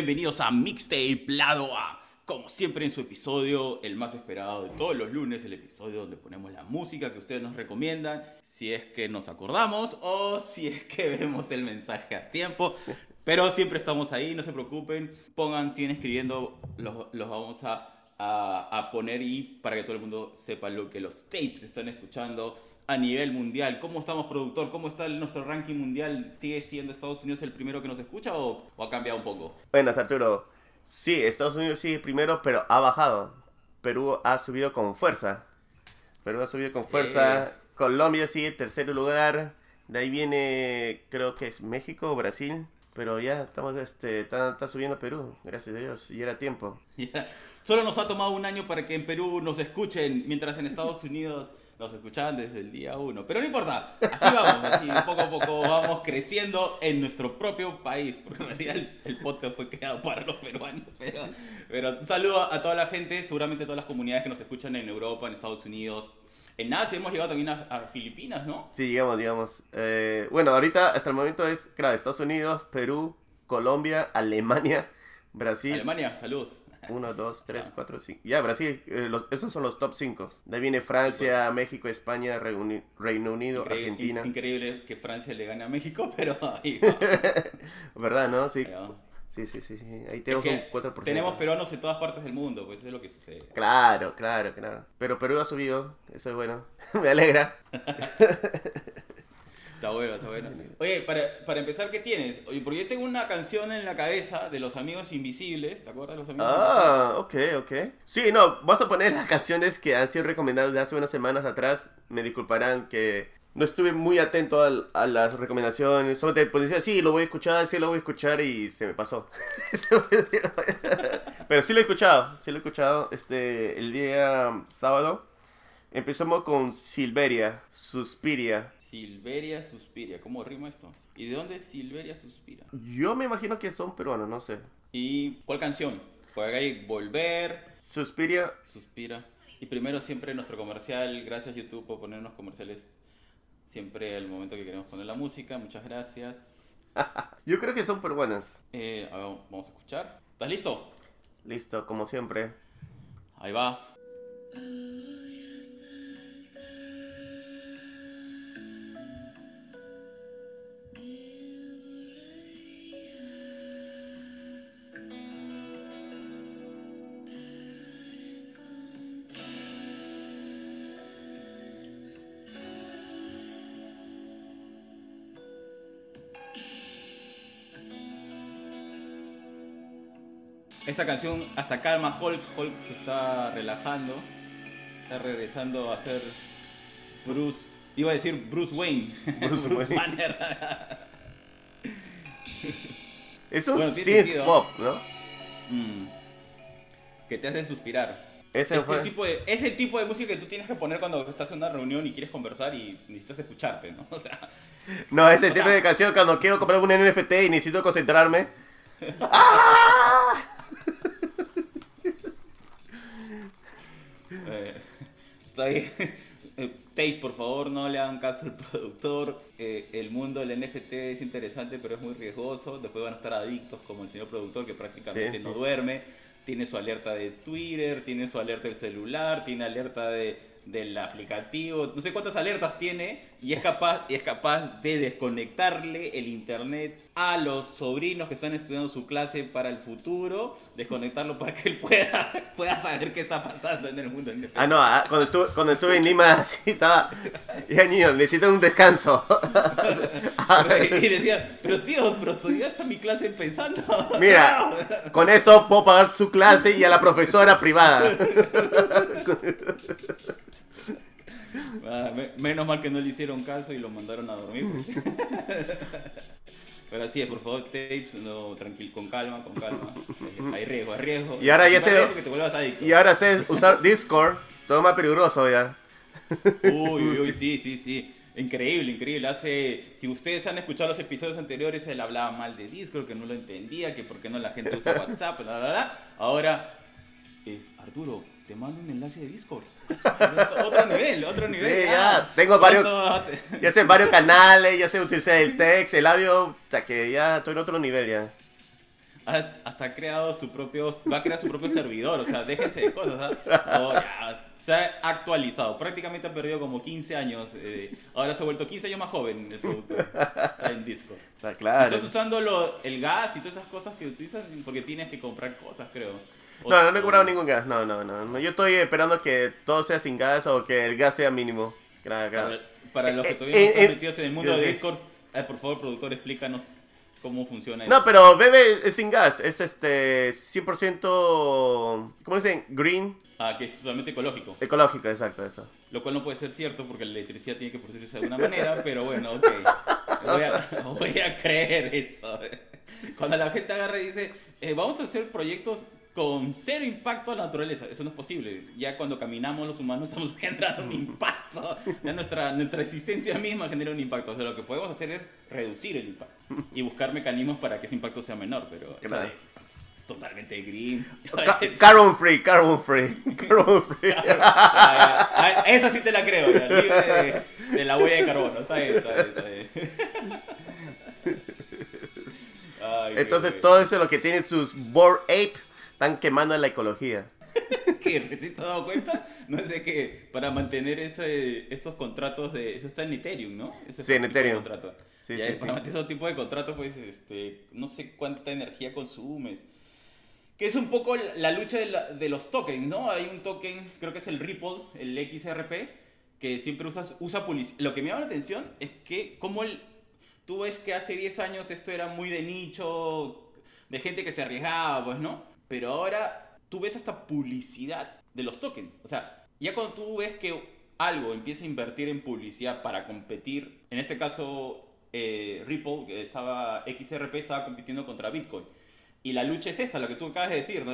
Bienvenidos a Mixtape Lado A. Como siempre en su episodio, el más esperado de todos los lunes, el episodio donde ponemos la música que ustedes nos recomiendan, si es que nos acordamos o si es que vemos el mensaje a tiempo. Pero siempre estamos ahí, no se preocupen, pongan, siguen escribiendo, los, los vamos a, a, a poner y para que todo el mundo sepa lo que los tapes están escuchando a nivel mundial. ¿Cómo estamos, productor? ¿Cómo está nuestro ranking mundial? ¿Sigue siendo Estados Unidos el primero que nos escucha o, o ha cambiado un poco? Buenas, Arturo. Sí, Estados Unidos sigue primero, pero ha bajado. Perú ha subido con fuerza. Perú ha subido con fuerza. Colombia sigue tercer lugar. De ahí viene, creo que es México o Brasil. Pero ya estamos, este, está, está subiendo Perú, gracias a Dios. Y era tiempo. Ya. Solo nos ha tomado un año para que en Perú nos escuchen, mientras en Estados Unidos nos escuchaban desde el día uno. Pero no importa, así vamos, así poco a poco vamos creciendo en nuestro propio país, porque en realidad el, el podcast fue creado para los peruanos. Pero, pero un saludo a toda la gente, seguramente todas las comunidades que nos escuchan en Europa, en Estados Unidos. En Asia hemos llegado también a, a Filipinas, ¿no? Sí, digamos, digamos. Eh, bueno, ahorita hasta el momento es, claro, Estados Unidos, Perú, Colombia, Alemania, Brasil. Alemania, saludos. 1, 2, 3, 4, 5. Ya, Brasil, eh, los- esos son los top 5. De ahí viene Francia, México, España, Reuni- Reino Unido, Increíble, Argentina. in- increíble que Francia le gane a México, pero ahí. ¿Verdad, no? Sí. Sí, sí, sí. sí. Ahí Es tenemos que un 4%. tenemos peruanos en todas partes del mundo, pues eso es lo que sucede. Claro, claro, claro. Pero Perú ha subido, eso es bueno. Me alegra. Está bueno, está bueno. Oye, para, para empezar, ¿qué tienes? Oye, porque yo tengo una canción en la cabeza de Los Amigos Invisibles, ¿te acuerdas de Los Amigos Ah, ok, ok. Sí, no, vas a poner las canciones que han sido recomendadas de hace unas semanas atrás. Me disculparán que no estuve muy atento al- a, las recomendaciones. Solo te decía, sí, lo voy a escuchar, sí, lo voy a escuchar y se me pasó. Pero sí lo he escuchado, sí lo he escuchado. Este, el día sábado empezamos con Silveria, Suspiria. Silveria Suspiria, ¿cómo rima esto? ¿Y de dónde es Silveria Suspira? Yo me imagino que son peruanos, no sé. ¿Y cuál canción? Porque hay Volver, Suspiria, Suspira. Y primero siempre nuestro comercial, gracias YouTube por ponernos comerciales siempre al momento que queremos poner la música, muchas gracias. yo creo que son peruanos. Eh, a ver, vamos a escuchar. ¿Estás listo? Listo, como siempre. Ahí va. Esta canción hasta calma Hulk, Hulk se está relajando, está regresando a ser Bruce, iba a decir Bruce Wayne, Bruce Wayne. Banner. Es un Bueno, synth sentido. pop, ¿no? Mm. que te hace suspirar. Ese Es fue. el, tipo de, es el tipo de música que tú tienes que poner cuando estás en una reunión y quieres conversar y necesitas escucharte, ¿no? O sea, No, ese o tipo sea- de canción cuando quiero comprar un NFT y necesito concentrarme. ¡Ah! Eh, Tate, por favor, no le hagan caso al productor. Eh, el mundo del NFT es interesante, pero es muy riesgoso. Después van a estar adictos como el señor productor, que prácticamente Sí. no duerme. Tiene su alerta de Twitter, tiene su alerta del celular, tiene alerta de, del aplicativo. No sé cuántas alertas tiene. Y es capaz, y es capaz de desconectarle el internet a los sobrinos que están estudiando su clase para el futuro. Desconectarlo para que él pueda, pueda saber qué está pasando en el mundo. Ah, no, ah, cuando, estuve, cuando estuve en Lima, así estaba. Ya, niño, necesito un descanso. y decía, pero tío, pero todavía está mi clase empezando. Mira, con esto puedo pagar su clase y a la profesora privada. Ah, me- menos mal que no le hicieron caso y lo mandaron a dormir. Pero así es, por favor, tapes, no, tranquilo, con calma, con calma. Eh, Hay riesgo, hay riesgo. Y ahora ya sé- te. Y ahora sé usar Discord, todo más peligroso ya. Uy, uy, uy, sí, sí, sí. Increíble, increíble. Hace, si ustedes han escuchado los episodios anteriores, él hablaba mal de Discord, que no lo entendía, que por qué no la gente usa WhatsApp, bla, bla, bla. Ahora es, Arturo, te mando un enlace de Discord. otro nivel, otro nivel. Sí, ah. ya, tengo varios- ¿Cuánto te- Ya sé varios canales, ya sé utilizar el text, el audio, o sea que ya estoy en otro nivel ya. ha- hasta ha creado su propio, va a crear su propio servidor, o sea, déjense de cosas, ¿ah? No, ya, se ha actualizado, prácticamente ha perdido como 15 años, eh, ahora se ha vuelto 15 años más joven el producto, en Discord. Está claro. Estás usando lo- el gas y todas esas cosas que utilizas porque tienes que comprar cosas, creo. No, no, no he comprado o- ningún gas. No, no, no. no. Yo estoy esperando que todo sea sin gas o que el gas sea mínimo. Claro, claro. Para, para los que Eh, todavía eh, no están eh, metidos en el mundo de Discord, eh, por favor, productor, explícanos cómo funciona No, eso. pero bebe es sin gas. Es este 100%, ¿cómo dicen? Green, Ah, que es totalmente ecológico. ecológico, exacto, eso. Lo cual no puede ser cierto porque la electricidad tiene que producirse de alguna manera, pero bueno, ok. Voy a, voy a creer eso. Cuando la gente agarra y dice, eh, vamos a hacer proyectos con cero impacto a la naturaleza, eso no es posible. Ya cuando caminamos los humanos estamos generando un impacto. Ya nuestra, nuestra existencia misma genera un impacto. O sea, lo que podemos hacer es reducir el impacto y buscar mecanismos para que ese impacto sea menor, pero es totalmente green. Ca- carbon free, carbon free, carbon free. Ah, ah, esa sí te la creo, ya, libre de, de la huella de carbono. Está bien, está bien, está bien. Ay, Entonces todo eso lo que tiene sus board ape están quemando la ecología. que recién te has dado cuenta, no sé que para mantener ese, esos contratos de eso está en Ethereum, ¿no? Ese Sí, en Ethereum. contrato. Sí, sí, para sí. mantener ese tipo de contratos, pues, este, no sé cuánta energía consumes. Que es un poco la, la lucha de, la- de los tokens, ¿no? Hay un token, creo que es el Ripple, el XRP, que siempre usas, usa publicidad. Lo que me llama la atención es que como el, tú ves que hace 10 años esto era muy de nicho, de gente que se arriesgaba, pues, ¿no? Pero ahora tú ves hasta publicidad de los tokens. O sea, ya cuando tú ves que algo empieza a invertir en publicidad para competir, en este caso eh, Ripple, que estaba, XRP estaba compitiendo contra Bitcoin. Y la lucha es esta, lo que tú acabas de decir, ¿no?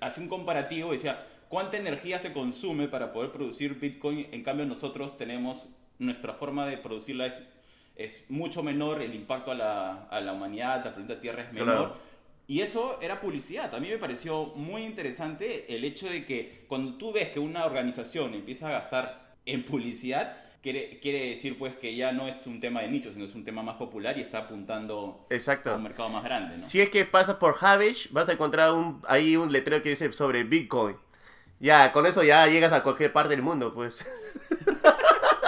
Hace un comparativo y decía, ¿cuánta energía se consume para poder producir Bitcoin? En cambio nosotros tenemos, nuestra forma de producirla es, es mucho menor, el impacto a la, a la humanidad, al planeta Tierra es menor. Claro. Y eso era publicidad. A mí me pareció muy interesante el hecho de que cuando tú ves que una organización empieza a gastar en publicidad, quiere, quiere decir pues que ya no es un tema de nicho, sino es un tema más popular y está apuntando a Exacto. un mercado más grande. ¿no? Si es que pasas por Havish, vas a encontrar un, ahí un letrero que dice sobre Bitcoin. Ya, con eso ya llegas a cualquier parte del mundo, pues.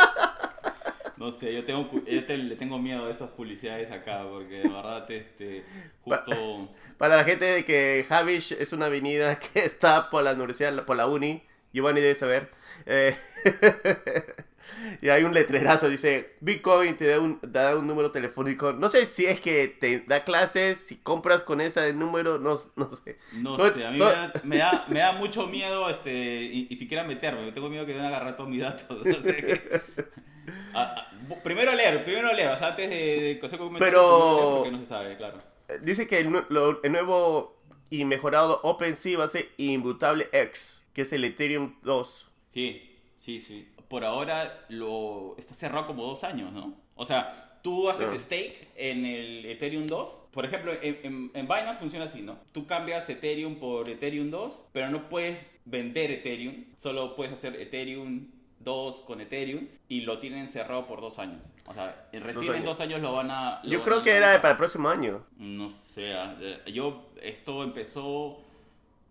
No sé, yo, tengo, yo te- le tengo miedo a esas publicidades acá, porque de verdad, este, justo... Para la gente de que Havish es una avenida que está por la universidad, por la uni, Giovanni debe saber. eh, y hay un letrerazo, dice, Bitcoin te da, un, te da un número telefónico. No sé si es que te da clases, si compras con ese número, no, no sé. No Soy- sé, a mí soy- me, da, me, da, me da mucho miedo este, y, y siquiera meterme. Tengo miedo que me van a agarrar todos mis datos. no sé qué. Ah, ah, bu- primero leer, primero leer. O sea, antes de, de Pero- porque no se sabe, claro. Eh, Dice que el, nu- lo- el nuevo y mejorado OpenSea va a ser Immutable X, que es el Ethereum 2. Sí, sí, sí. Por ahora lo está cerrado como dos años, ¿no? O sea, tú haces Ah. stake en el Ethereum 2. Por ejemplo, en, en, en Binance funciona así, ¿no? Tú cambias Ethereum por Ethereum 2, pero no puedes vender Ethereum. Solo puedes hacer Ethereum 2 con Ethereum y lo tienen cerrado por dos años. O sea, en recién en años. dos años lo van a... lo Yo van creo a que era para el próximo año. No sé, ah, yo, esto empezó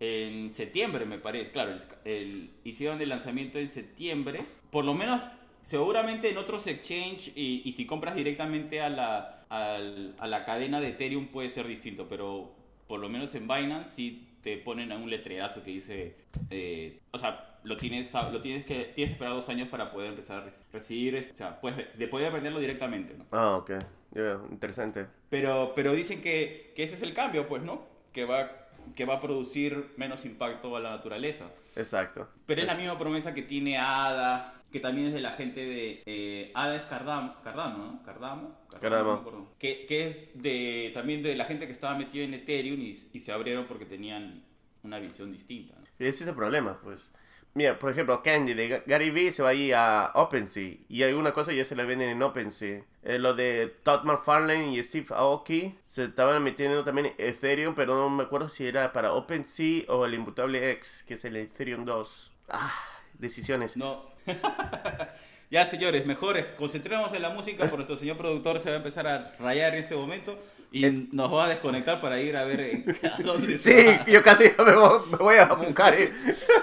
en septiembre, me parece. Claro, el, el- hicieron el lanzamiento en septiembre. Por lo menos, seguramente en otros exchange y, y si compras directamente a la, al- a la cadena de Ethereum puede ser distinto, pero por lo menos en Binance sí te ponen a un letrerazo que dice, eh, o sea, lo tienes, lo tienes que tienes que esperar dos años para poder empezar a rec- recibir, o sea, puedes, de poder venderlo directamente, ¿no? Ah, ok. Ya, interesante. Pero, pero dicen que, que ese es el cambio, pues, ¿no? Que va, que va a producir menos impacto a la naturaleza. Exacto. Pero es la misma promesa que tiene ADA, que también es de la gente de... eh, ADA es Cardamo, Cardamo, ¿no? Cardamo. Cardamo. acuerdo. Que, que es de, también de la gente que estaba metida en Ethereum y, y se abrieron porque tenían una visión distinta. ¿no? Y ese es el problema, pues. Mira, por ejemplo, Candy de Ga- Gary Vee se va a ir a OpenSea. Y alguna cosa ya se la venden en OpenSea. Eh, lo de Todd McFarlane y Steve Aoki se estaban metiendo también Ethereum, pero no me acuerdo si era para OpenSea o el Immutable X, que es el Ethereum 2. Ah, decisiones. No. Ya, señores, mejores, concentremos en la música porque nuestro señor productor se va a empezar a rayar en este momento y nos va a desconectar para ir a ver a dónde Sí, yo casi me voy, me voy a buscar. ¿eh?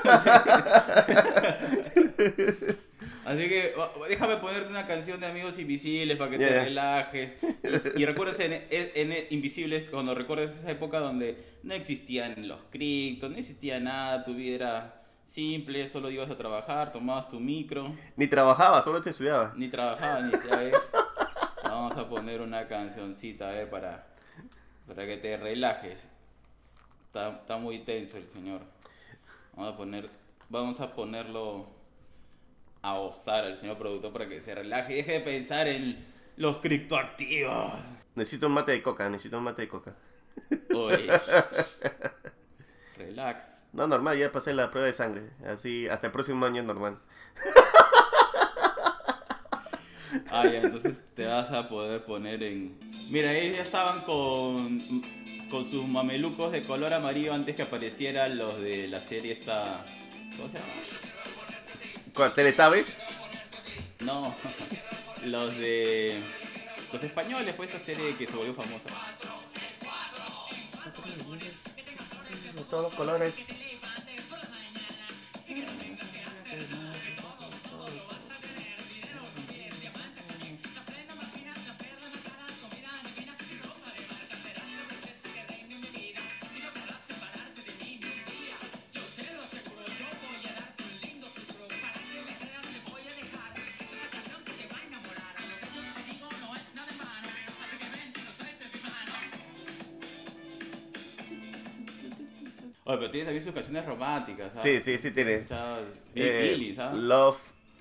Así que déjame ponerte una canción de Amigos Invisibles para que te relajes. Y, y recuerdes en, en- en Invisibles, cuando recuerdes esa época donde no existían los criptos, no existía nada, tu vida era simple, solo ibas a trabajar, tomabas tu micro, Ni trabajaba, solo te estudiaba. ni trabajabas, ni sabes. Vamos a poner una cancioncita, a ver, para, para que te relajes. Está, está muy tenso el señor. Vamos a poner, vamos a ponerlo a osar al señor productor para que se relaje y deje de pensar en los criptoactivos. Necesito un mate de coca, necesito un mate de coca. Oye. Relax. No, normal, ya pasé la prueba de sangre. Así, hasta el próximo año es normal. Ah, ya, entonces te vas a poder poner en... Mira, ellos ya estaban con, con sus mamelucos de color amarillo antes que aparecieran los de la serie esta... ¿Cómo se llama? ¿Con Teletubbies? No, los de... Los españoles, fue esta serie que se volvió famosa. Todos colores. Oye, pero tiene también sus canciones románticas, Sí, ¿sabes? sí, sí tiene. Chavos, Eh, Feelings, ¿sabes? love.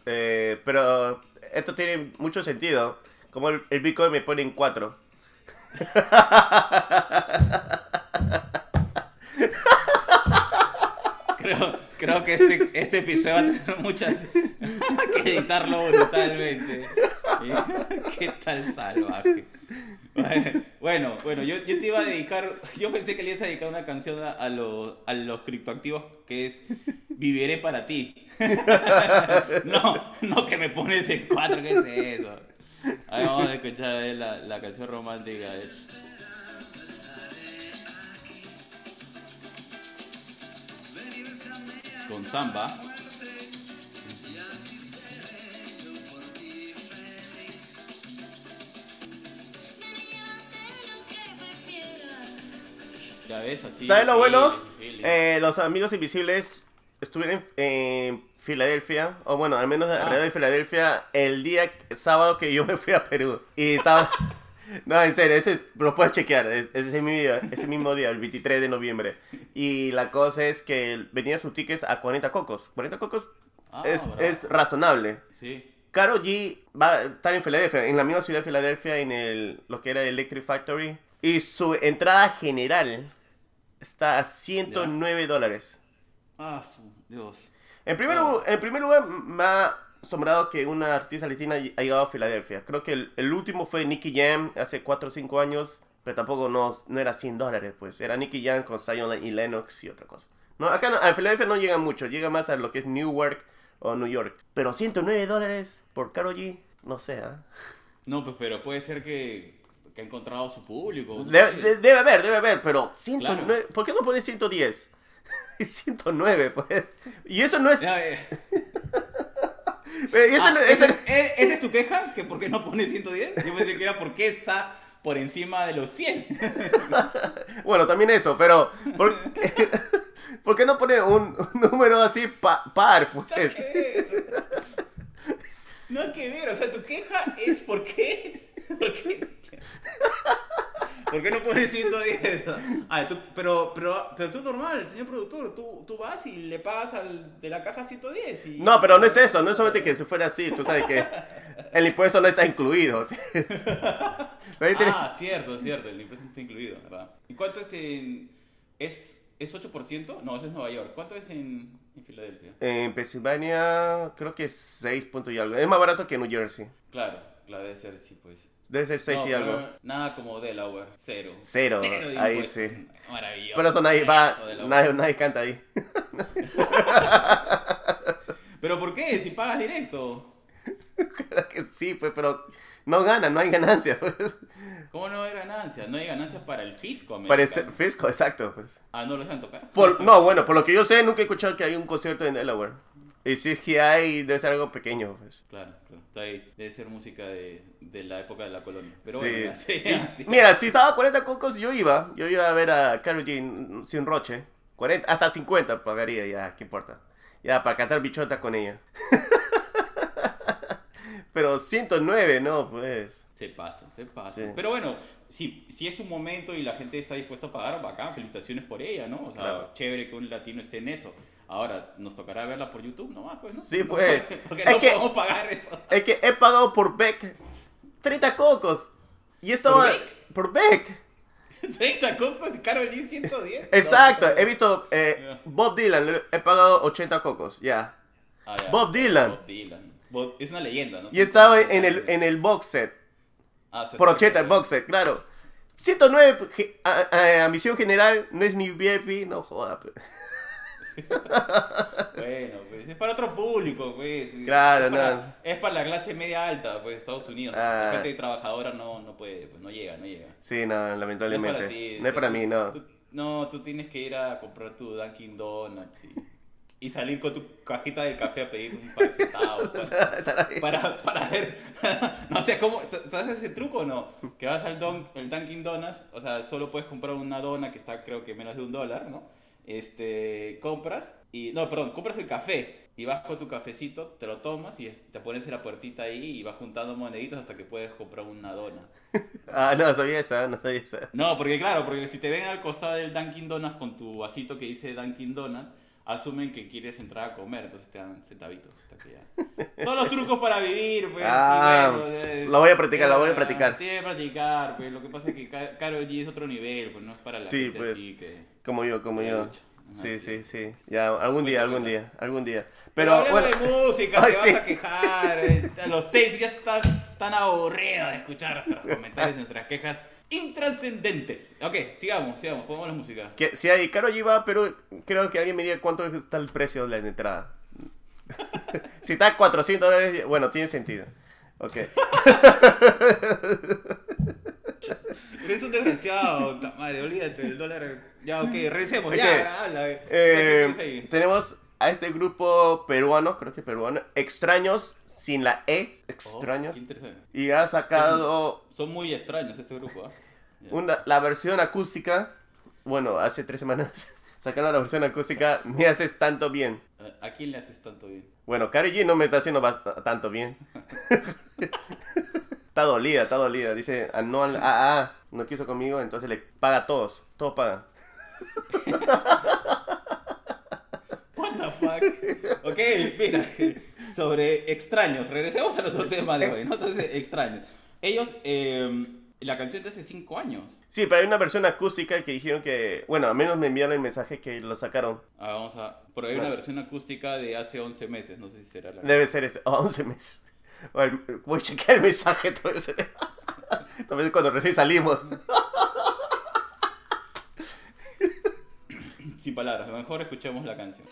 eh, pero esto tiene mucho sentido. Como el, el Bitcoin me pone en 4. Creo, creo que este, este episodio va a tener muchas que editarlo brutalmente. ¿Qué tal salvaje? Bueno, bueno, yo, yo te iba a dedicar, yo pensé que le ibas a dedicar una canción a, a a los criptoactivos que es Viviré para ti. No, no que me pones en cuatro, ¿qué es eso? Ahí vamos a escuchar la, la canción romántica. eh. Con samba. Ya ves, así. ¿Sabes lo bueno? Eh, los amigos invisibles estuvieron en, en Filadelfia, o bueno, al menos Ah. alrededor de Filadelfia, el día sábado que yo me fui a Perú. Y estaba... No, en serio, ese lo puedes chequear, es, es ese, mismo día, ese mismo día, el 23 de noviembre. Y la cosa es que vendían sus tickets a 40 cocos. 40 cocos Ah, es, es razonable. Sí. Caro G va a estar en Filadelfia, en la misma ciudad de Filadelfia, en el, lo que era el Electric Factory. Y su entrada general está a 109 dólares. Ah, su Dios. En primer, Ah. lu- en primer lugar, me ha asombrado que una artista latina ha llegado a Filadelfia. Creo que el, el último fue Nicky Jam hace 4 o 5 años, pero tampoco no, no era 100 dólares, pues. Era Nicky Jam con Zion y Lennox y otra cosa. No, acá no- a Filadelfia no llega mucho, llega más a lo que es Newark o New York. Pero 109 dólares por Karol G, no sé, ¿ah? No, pues, pero puede ser que, que ha encontrado su público. De- debe haber, debe haber, pero 109, ¿por qué no pones 110? 109, pues. Y eso no es... Eh. eso Ah, no- ¿ese, eso- eh, ¿esa es tu queja? ¿Que por qué no pone 110? Yo pensé que era porque está por encima de los 100. Bueno, también eso, pero ¿por, ¿por qué no pone un, un número así pa- par? Pues? Nada que ver. No hay que ver, o sea, tu queja es por qué. ¿Por qué? ¿Por qué no pones 110? Ah, tú- pero, pero, pero tú normal, señor productor, tú, tú vas y le pagas al de la caja 110. Y... No, pero no es eso, no es solamente que si fuera así, tú sabes que el impuesto no está incluido. Ah, cierto, cierto, el impuesto está incluido, ¿verdad? ¿Y cuánto es en. ¿Es, es 8%? No, eso es Nueva York. ¿Cuánto es en, en Filadelfia? En Pensilvania creo que es 6 puntos y algo. Es más barato que New Jersey. Claro, claro, debe ser, sí, pues. Debe ser 6 No, y algo. Nada como Delaware, cero. Cero, de ahí impuestos. sí. Maravilloso. Pero eso nadie va, nadie, nadie canta ahí. ¿Pero por qué? Si pagas directo. Claro que sí, pues, pero no gana, no hay ganancia, pues. ¿Cómo no hay ganancias? No hay ganancias para el fisco Para americano. el fisco, exacto, pues. Ah, ¿no lo dejan tocar? Por- no, bueno, por lo que yo sé, nunca he escuchado que hay un concierto en Delaware. Y si es que hay, debe ser algo pequeño, pues. Claro, claro. Está ahí. Debe ser música de, de la época de la colonia. Pero Sí. bueno, sí, así. Mira, si estaba a 40 cocos, yo iba. Yo iba a ver a Karol G sin roche. 40, hasta 50 pagaría ya, ¿qué importa? Ya, para cantar bichota con ella. Pero 109, no, pues. Se pasa, se pasa. Sí. Pero bueno, si, si es un momento y la gente está dispuesta a pagar, bacán, felicitaciones por ella, ¿no? O sea, Claro. chévere que un latino esté en eso. Ahora, nos tocará verla por YouTube nomás, pues, ¿no? Sí, pues. Porque Es no que- podemos pagar eso. Es que he pagado por Beck 30 cocos. Y estaba. Beck? Por Beck. 30 cocos y Karol G 110. Exacto, he visto eh, Ya. Bob Dylan, he pagado 80 cocos, ya. Ah, ya. Bob Dylan. Bob Dylan. Bob- es una leyenda, ¿no? Y estaba en el, en el box set, Ah, por fue, 80 el pero- box set, claro. 109, ge- a, a- a misión general, no es mi VIP, no joda. pues. Bueno, pues es para otro público, pues. Claro, es para, no. Es para la clase media alta, pues, Estados Unidos. ¿no? Ah. La gente trabajadora no, no puede, pues, no llega, no llega. Sí, no, lamentablemente. No es para ti. No es para mí, no. Tú- no, tú tienes que ir a comprar tu Dunkin' Donuts y, y salir con tu cajita de café a pedir un par de centavos. Para, ahí. para, para ver, no sé, ¿cómo? ¿Sabes ese truco o no? Que vas al don, el Dunkin' Donuts, o sea, solo puedes comprar una dona que está creo que menos de un dólar, ¿no? Este, compras y, no, perdón, compras el café y vas con tu cafecito, te lo tomas y te pones en la puertita ahí y vas juntando moneditos hasta que puedes comprar una dona. Ah, no, sabía esa, no sabía esa. No, porque claro, porque si te ven al costado del Dunkin' Donuts con tu vasito que dice Dunkin' Donuts, asumen que quieres entrar a comer, entonces te dan centavitos. hasta que ya. Todos los trucos para vivir, pues. Ah, sí, lo voy a practicar, lo voy a practicar. Sí, practicar, pues. Lo que pasa es que Ka- Karol G es otro nivel, pues no es para la Sí, gente pues. así que... Como yo, como yo. Pucha. Sí, sí, sí. Ya, algún día, algún día, algún día. Pero, Pero, bueno. de música, Ay, te sí. vas a quejar. eh, Los tapes ya están tan aburridos de escuchar nuestros comentarios, nuestras quejas intranscendentes. Ok, sigamos, sigamos, pongamos la música. Que, si hay Caro G va, pero creo que alguien me diga cuánto está el precio de la entrada. si está a 400 dólares, bueno, tiene sentido. Ok. Eres un desgraciado, madre, olvídate del dólar. Ya, ok, regresemos, Ok. ya, habla. Eh, tenemos a este grupo peruano, creo que peruano, Extraños, sin la E, Extraños. Oh, y ha sacado Son muy extraños este grupo. Ya. una, la versión acústica. Bueno, hace tres semanas sacaron la versión acústica Me haces tanto bien. ¿A- ¿A quién le haces tanto bien? Bueno, Karol G no me está haciendo tanto bien. está dolida, está dolida. Dice, anual AA no quiso conmigo, entonces le paga a todos. Todos pagan. What the fuck? Ok, mira, sobre extraños. Regresemos a nuestro tema de hoy, ¿no? Entonces, extraños. Ellos, eh, la canción de hace 5 años. Sí, pero hay una versión acústica que dijeron que, bueno, al menos me enviaron el mensaje que lo sacaron. Ah, vamos a. Pero hay una versión acústica de hace 11 meses, no sé si será la. Debe ser ese, oh, 11 meses. Voy a chequear el mensaje. Vez, tal vez cuando recién salimos. Sin palabras, mejor escuchemos la canción.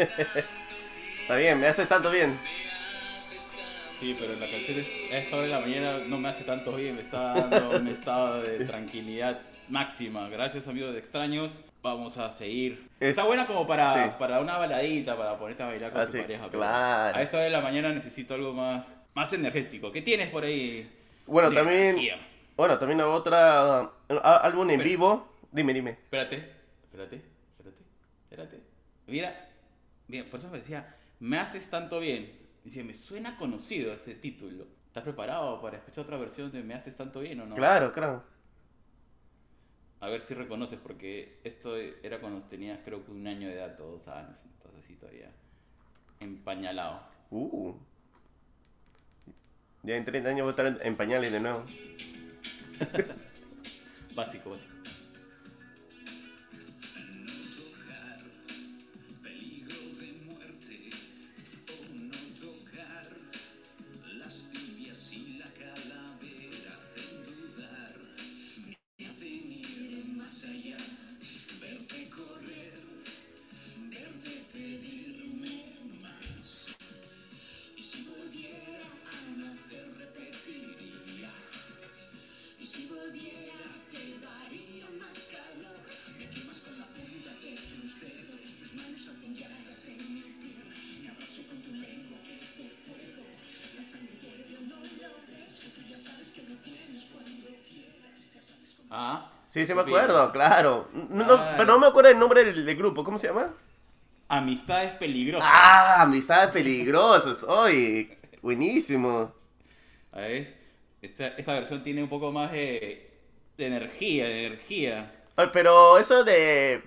Está bien, me hace tanto bien. Sí, pero la canción es, a esta hora de la mañana no me hace tanto bien, me está dando un estado de tranquilidad máxima. Gracias amigos de extraños, vamos a seguir. Es- Está buena como para, sí. para una baladita, para ponerte a bailar con Ah, tu sí, pareja. pero claro. A esta hora de la mañana necesito algo más, más energético. ¿Qué tienes por ahí? Bueno, también, energía? bueno, también otra, uh, álbum en Espera. vivo. Dime, dime. Espérate, espérate, espérate, espérate. Mira, bien, por eso me decía, me haces tanto bien. Dice, me suena conocido ese título. ¿Estás preparado para escuchar otra versión de Me haces tanto bien o no? Claro, claro. A ver si reconoces, porque esto era cuando tenías creo que un año de edad, o dos años, entonces sí todavía empañalado. Uh. Ya en 30 años voy a estar en pañales de nuevo. Básico, básico. Sí, sí me acuerdo, claro. No, no, Ah. pero no me acuerdo el nombre del, del grupo. ¿Cómo se llama? amistades peligrosas. Ah, amistades peligrosas. Oye, buenísimo. A ver, esta, esta versión tiene un poco más de, de energía, de energía. Ay, pero eso de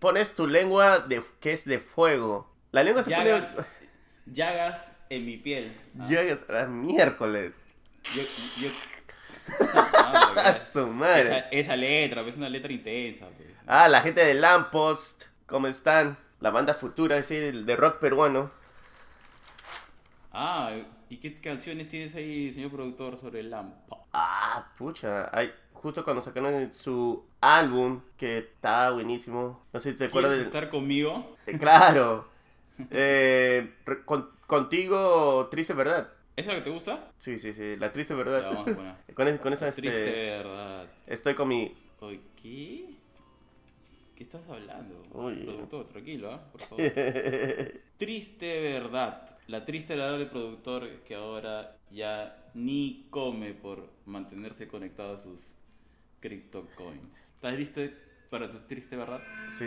pones tu lengua de que es de fuego. La lengua se Llagas, pone llagas en mi piel. Ah, llegas a miércoles. yo, yo... Ah, su madre. esa, esa letra, pues, es una letra intensa. pues. Ah, la gente de Lamppost, ¿cómo están? La banda futura, sí, de, rock peruano. Ah, ¿y qué canciones tienes ahí, señor productor, sobre el Lampo? Ah, pucha, ay, justo cuando sacaron su álbum, que está buenísimo. No sé si te acuerdas ¿Quieres de... estar conmigo? Eh, Claro. Eh, con- contigo, triste verdad. ¿Esa que te gusta? Sí, sí, sí, la triste verdad. vamos a poner. Con, es- con esa, este, Triste verdad. estoy con mi... ¿Qué? ¿Qué estás hablando? Productor, tranquilo, ¿ah? Por favor. Triste verdad. La triste verdad del productor es que ahora ya ni come por mantenerse conectado a sus CryptoCoins. ¿Estás listo para tu triste verdad? sí.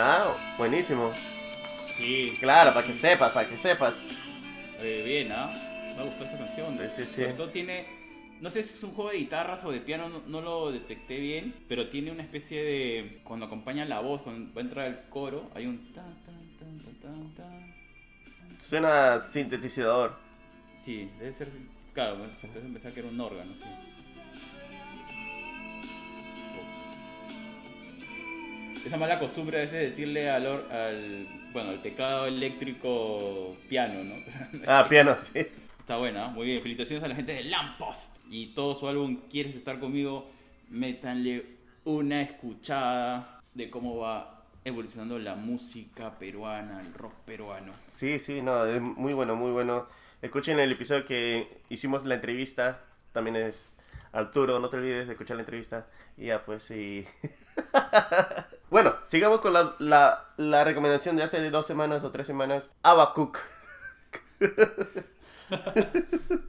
Ah, buenísimo. Sí. Claro, para que sepas, para que sepas. Eh, bien, ¿ah? Me gustó esta canción. Sí, sí, sí. Todo tiene. No sé si es un juego de guitarras o de piano, no, no lo detecté bien, pero tiene una especie de. Cuando acompaña la voz, cuando va a entrar el coro, hay un. Tan, tan, tan, tan, tan, tan. Suena sintetizador. Sí, debe ser. Claro, entonces pensaba que era un órgano, sí. Esa mala costumbre a veces de decirle al, or- al, bueno, al teclado eléctrico piano, ¿no? Ah, piano, sí. Está buena, muy bien. Felicitaciones a la gente de Lamppost y todo su álbum ¿Quieres estar conmigo? Métanle una escuchada de cómo va evolucionando la música peruana, el rock peruano. Sí, sí, no, es muy bueno, muy bueno. Escuchen el episodio que hicimos la entrevista. También es Arturo, no te olvides de escuchar la entrevista. Y ya, pues sí. bueno, sigamos con la, la, la recomendación de hace dos semanas o tres semanas. Abacook.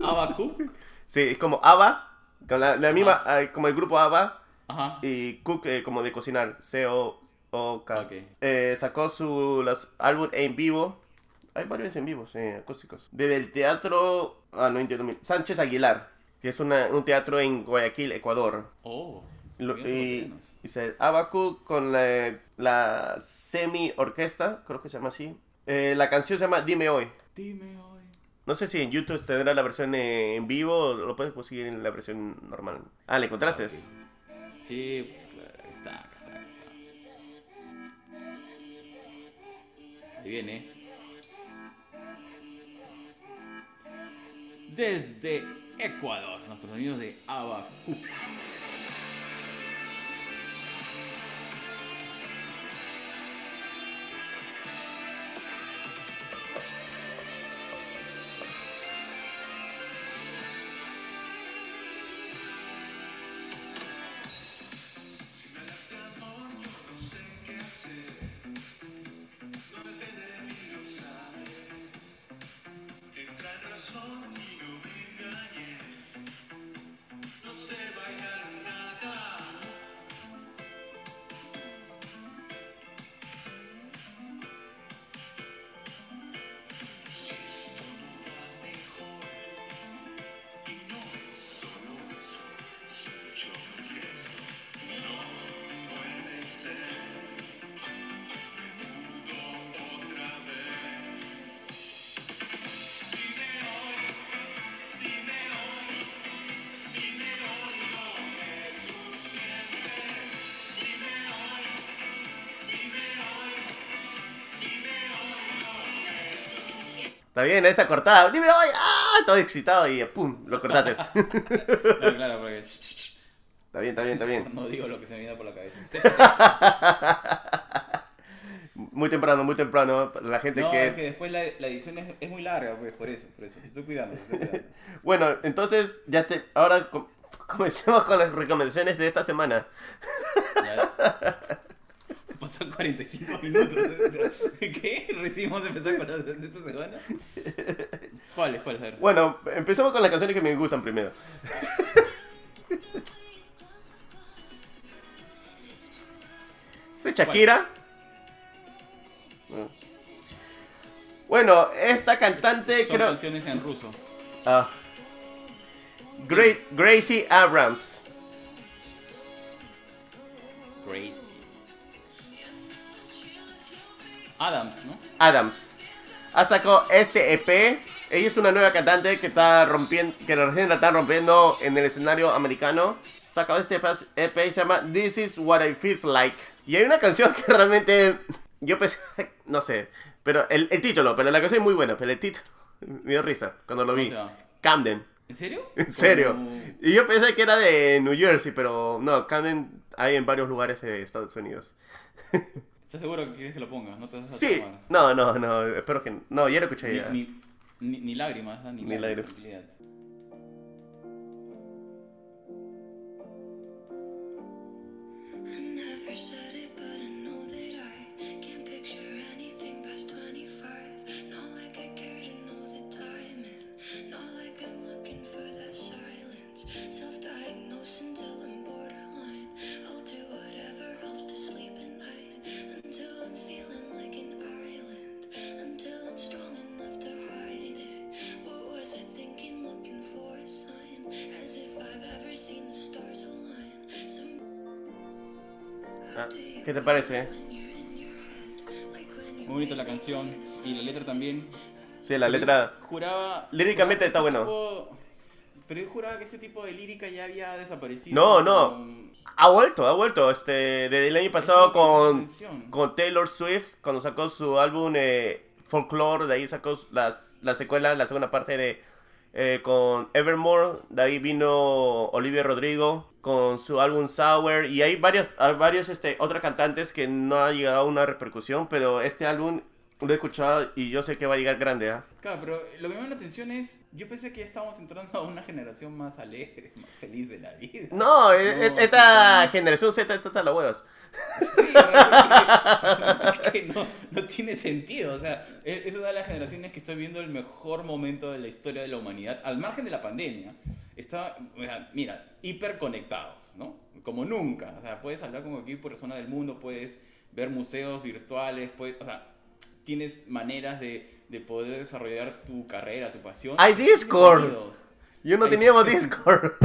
Abacuc. Sí, es como Aba, con la, la misma, como el grupo Aba. Ajá. Y Cook eh, como de cocinar, C-O-O-K. Ok. Eh, sacó su los álbum en vivo. Hay varios en vivo, sí, acústicos. Desde el teatro, ah, no entiendo, Sánchez Aguilar, que es una- un teatro en Guayaquil, Ecuador. Oh. Lo- y ecuatorianos. dice Abacu con la, la semi orquesta, creo que se llama así. Eh, la canción se llama Dime Hoy. Dime hoy. No sé si en YouTube tendrá la versión en vivo o lo puedes conseguir en la versión normal. Ah, ¿le encontraste? Ah, Sí, ahí está, acá está, acá está. Ahí viene. Desde Ecuador, nuestros amigos de Abacu. Está bien, esa cortada. Dime hoy. ¡Ah! Todo excitado y pum, lo cortaste. Claro, claro, porque está bien, está bien, está bien. no digo lo que se me viene por la cabeza. Muy temprano, muy temprano. La gente No, que... es que después la, la edición es, es muy larga, pues, por eso, por eso. Estoy cuidando, estoy cuidando. Bueno, entonces ya te... Ahora com- comencemos con las recomendaciones de esta semana. Ya. Pasan 45 minutos. ¿Qué? Recién vamos a empezar con las de esta semana. ¿Cuáles? ¿Cuáles? A ver. Bueno, empecemos con las canciones que me gustan primero. ¿Es Shakira? Bueno, esta cantante Son creo... canciones en ruso. Ah. Great, Gracie Abrams. Crazy. Adams, ¿no? Adams. Ha sacado este EP. Ella es una nueva cantante que está rompiendo, que recién la está rompiendo en el escenario americano. Ha sacado este EP y se llama This is what I feel like. Y hay una canción que realmente yo pensé, no sé, pero el, el título, pero la canción es muy buena, pero el título me dio risa cuando lo vi. Camden. ¿En serio? En serio. Como- Y yo pensé que era de New Jersey, pero no, Camden hay en varios lugares de Estados Unidos. ¿Estás seguro que quieres que lo ponga? No te vas a Sí, tomar. no, no, no, espero que no, ya lo escuché Ni, ya. ni, ni, ni lágrimas, ¿ah? ni, Ni lágrimas. lágrimas. tranquilidad. I never said Ah, ¿Qué te parece? Muy bonita la canción y la letra también. Sí, la letra. Juraba. Líricamente está bueno. tipo- pero yo juraba que ese tipo de lírica ya había desaparecido. No, no. con- Ha vuelto, ha vuelto. Este, desde el año pasado la con, con Taylor Swift, cuando sacó su álbum eh, Folklore, de ahí sacó las, la secuela, la segunda parte de eh, con Evermore, de ahí vino Olivia Rodrigo con su álbum Sour y hay varios este, otras cantantes que no ha llegado a una repercusión, pero este álbum lo he escuchado y yo sé que va a llegar grande, ¿ah? Claro, pero lo que me llama la atención es. Yo pensé que ya estábamos entrando a una generación más alegre, más feliz de la vida. No, e- e- No, esta sí, generación Z está hasta los huevos. Sí, es que no, no tiene sentido. O sea, es es una de las generaciones que estoy viendo el mejor momento de la historia de la humanidad, al margen de la pandemia. Está, mira, hiperconectados, ¿no? Como nunca. O sea, puedes hablar con cualquier persona del mundo, puedes ver museos virtuales, puedes, o sea, tienes maneras de, de poder desarrollar tu carrera, tu pasión. ¡Hay Discord! Yo no teníamos. Discord.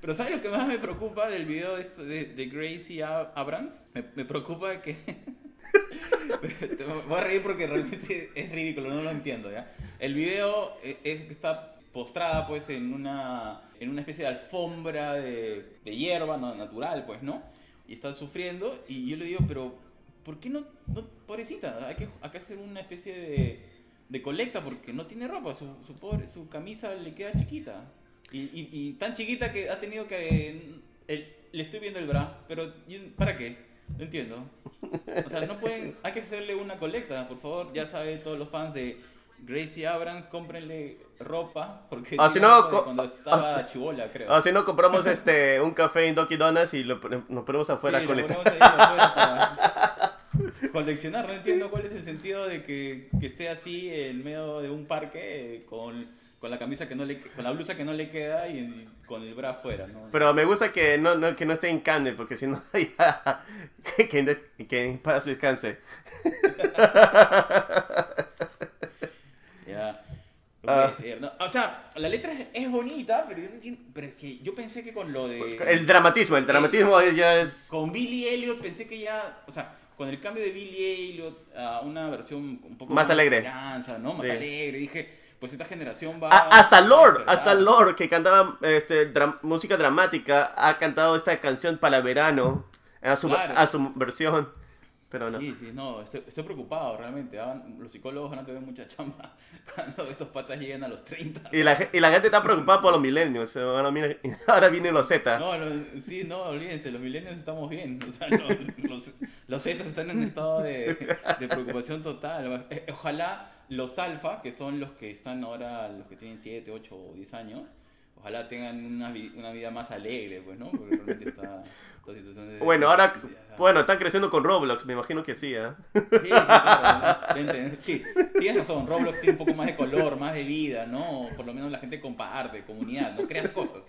Pero, ¿sabes lo que más me preocupa del video de, de, de Gracie Ab- Abrams? Me, me preocupa que... Voy a reír porque realmente es ridículo, no lo entiendo, ¿ya? El video eh, es- está postrada pues en una, en una especie de alfombra de, hierba natural, pues, ¿no? Y está sufriendo y yo le digo, pero ¿por qué no, no pobrecita? Hay que, hay que hacer una especie de, de colecta porque no tiene ropa, su, su, camisa le queda chiquita. Y, tan chiquita que ha tenido que... le estoy viendo el bra, pero ¿y ¿para qué? No entiendo. O sea, no pueden... Hay que hacerle una colecta, por favor. Ya saben todos los fans de Gracie Abrams, cómprenle ropa. Porque Ah, no, cuando estaba chivola, creo. O si no, compramos este, un café en Donkey Donuts y lo, nos ponemos afuera Sí, con lo el... ponemos ahí afuera para coleccionar. No entiendo cuál es el sentido de que, que esté así en medio de un parque eh, con, con la camisa que no le con la blusa que no le queda y, y con el bra afuera, ¿no? Pero me gusta que no, no- que no esté en Cannes, porque si no, ya, que, que en paz descanse. Ah. ¿no? O sea, la letra es, es bonita, pero yo, no entiendo- pero es que yo pensé que con lo de... El dramatismo, el dramatismo ya es... Con Billy Elliot pensé que ya, o sea, con el cambio de Billy Elliot a una versión un poco Más alegre. esperanza, ¿no? Más Sí. alegre, dije, pues esta generación va A- hasta Lord, hasta Lord, que cantaba este, dra- música dramática, ha cantado esta canción para verano, a su, Claro. a su versión. Pero no. Sí, sí, no, estoy, estoy preocupado realmente. ah, Los psicólogos van a tener mucha chamba cuando estos patas lleguen a los 30. Y la, y la gente está preocupada por los milenios. Ahora, mira- ahora vienen los Z. No, no, sí, no, olvídense, los milenios estamos bien. O sea, no, los, los Zetas están en estado de, de preocupación total. Eh, Ojalá los alfa, que son los que están ahora, los que tienen 7, 8 o 10 años, ojalá tengan una, vi- una vida más alegre, pues, ¿no? Porque realmente está esta situación de... Bueno, ahora, de- bueno, están creciendo con Roblox, me imagino que sí, ¿eh? Sí, sí, claro, sí, tienes razón, Roblox tiene un poco más de color, más de vida, ¿no? Por lo menos la gente comparte, comunidad, no creas cosas.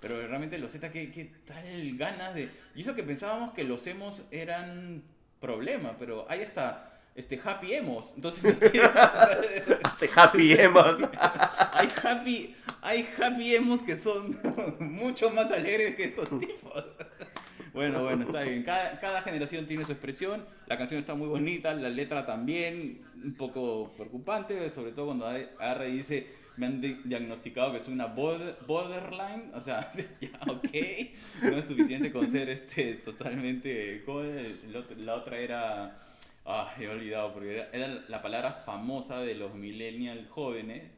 Pero realmente los Z, ¿qué, qué tal ganas de...? Y eso que pensábamos que los emos eran problema, pero hay hasta este, happy emos. Entonces, Hace happy emos. hay happy, hay happy emos que son mucho más alegres que estos tipos. Bueno, bueno, está bien. Cada, cada generación tiene su expresión. La canción está muy bonita, la letra también, un poco preocupante, sobre todo cuando y dice, me han di- diagnosticado que soy una border- borderline. O sea, ya, ok. No es suficiente con ser este, totalmente... otro- La otra era... Ah, he olvidado, porque era, era la palabra famosa de los millennials jóvenes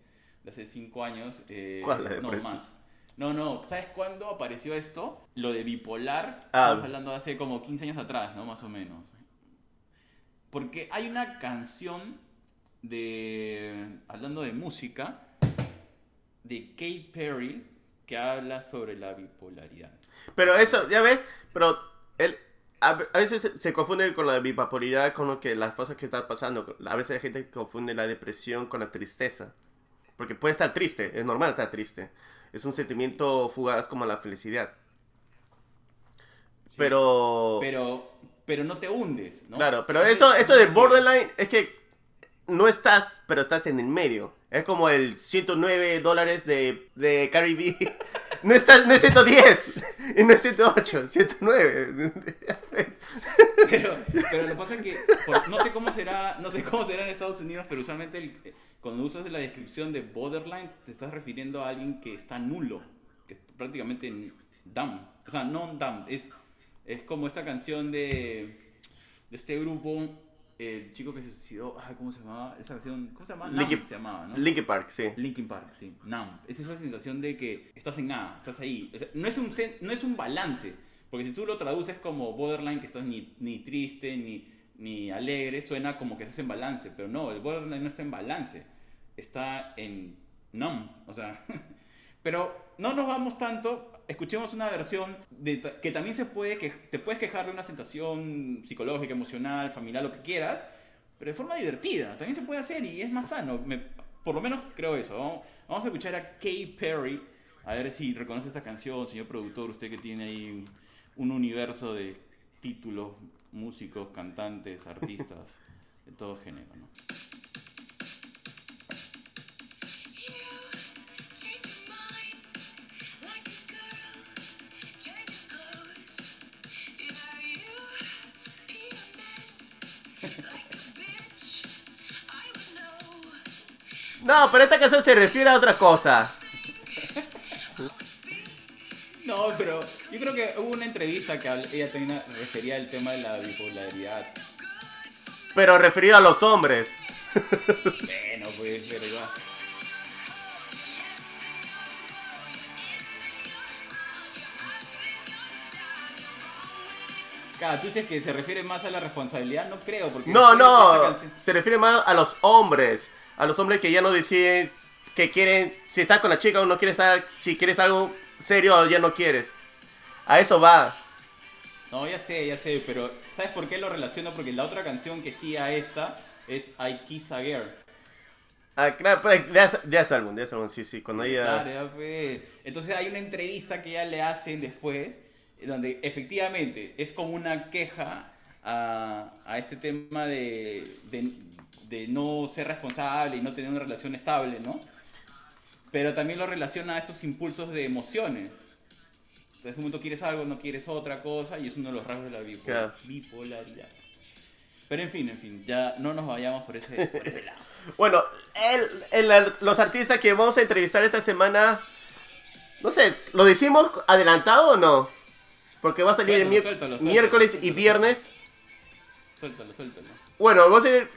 de hace cinco años. eh, ¿Cuál? La de no, pre- más. No, no, ¿sabes cuándo apareció esto? Lo de bipolar. Ah. Estamos hablando de hace como 15 años atrás, ¿no? Más o menos. Porque hay una canción de. Hablando de música, de Katy Perry, que habla sobre la bipolaridad. Pero eso, ya ves, pero él, a, veces se, se confunde con la bipolaridad, con lo que las cosas que están pasando. A veces la gente confunde la depresión con la tristeza. Porque puede estar triste, es normal estar triste. Es un sentimiento fugaz como la felicidad. Sí. Pero, Pero, pero no te hundes, ¿no? claro, pero esto, esto de borderline es que no estás, pero estás en el medio. Es como el 109 dólares de, de Carrie B. No, estás, no es 110, y no es 108, 109. Pero, pero lo que pasa es que no sé cómo será, no sé cómo será en Estados Unidos, pero usualmente eh, cuando usas la descripción de borderline te estás refiriendo a alguien que está nulo, que es prácticamente dumb, o sea, no dumb, es es como esta canción de este grupo el chico que se suicidó, ay, ¿cómo se llamaba? Esa canción, ¿cómo se llamaba? Linkin- se llamaba, ¿no? Linkin Park, sí. Linkin Park, sí. Numb. Es esa sensación de que estás en nada, estás ahí. O sea, no, es un, no es un balance. Porque si tú lo traduces como borderline, que estás ni, ni triste, ni, ni alegre, suena como que estás en balance. Pero no, el borderline no está en balance. Está en numb. O sea, pero no nos vamos tanto. Escuchemos una versión de, que también se puede que te puedes quejar de una sensación psicológica, emocional, familiar, lo que quieras, pero de forma divertida. También se puede hacer y es más sano. Por lo menos creo eso. Vamos a escuchar a Kay Perry. A ver si reconoce esta canción, señor productor, usted que tiene ahí un, un universo de títulos, músicos, cantantes, artistas, de todo género. ¿no? No, pero esta canción se refiere a otra cosa. No, pero yo creo que hubo una entrevista que ella tenía, refería al tema de la bipolaridad. Pero referido a los hombres. Bueno, pues, pero ya. Claro, tú dices que se refiere más a la responsabilidad, no creo. Porque no, no, se refiere más a los hombres. A los hombres que ya no deciden que quieren, si estás con la chica o no quieres estar, si quieres algo serio o ya no quieres. A eso va. No, ya sé, ya sé, pero ¿sabes por qué lo relaciono? Porque la otra canción que sí a esta es I Kiss a Girl. Ah, claro, pues, de, ese- de ese álbum, de ese álbum, sí, sí. Cuando ella... Claro, ya, pues. Entonces hay una entrevista que ella le hacen después, donde efectivamente es como una queja a, a este tema de, de, de no ser responsable y no tener una relación estable, ¿no? Pero también lo relaciona a estos impulsos de emociones. En ese momento quieres algo, no quieres otra cosa, y es uno de los rasgos de la bipo- Claro. bipolaridad. Pero en fin, en fin, ya no nos vayamos por ese, por ese lado. Bueno, el- el- los artistas que vamos a entrevistar esta semana, no sé, ¿lo decimos adelantado o no? Porque va a salir el Suéltalo, mier- suéltalo, miércoles y suéltalo, viernes. Suéltalo, suéltalo. Bueno, vamos a ir-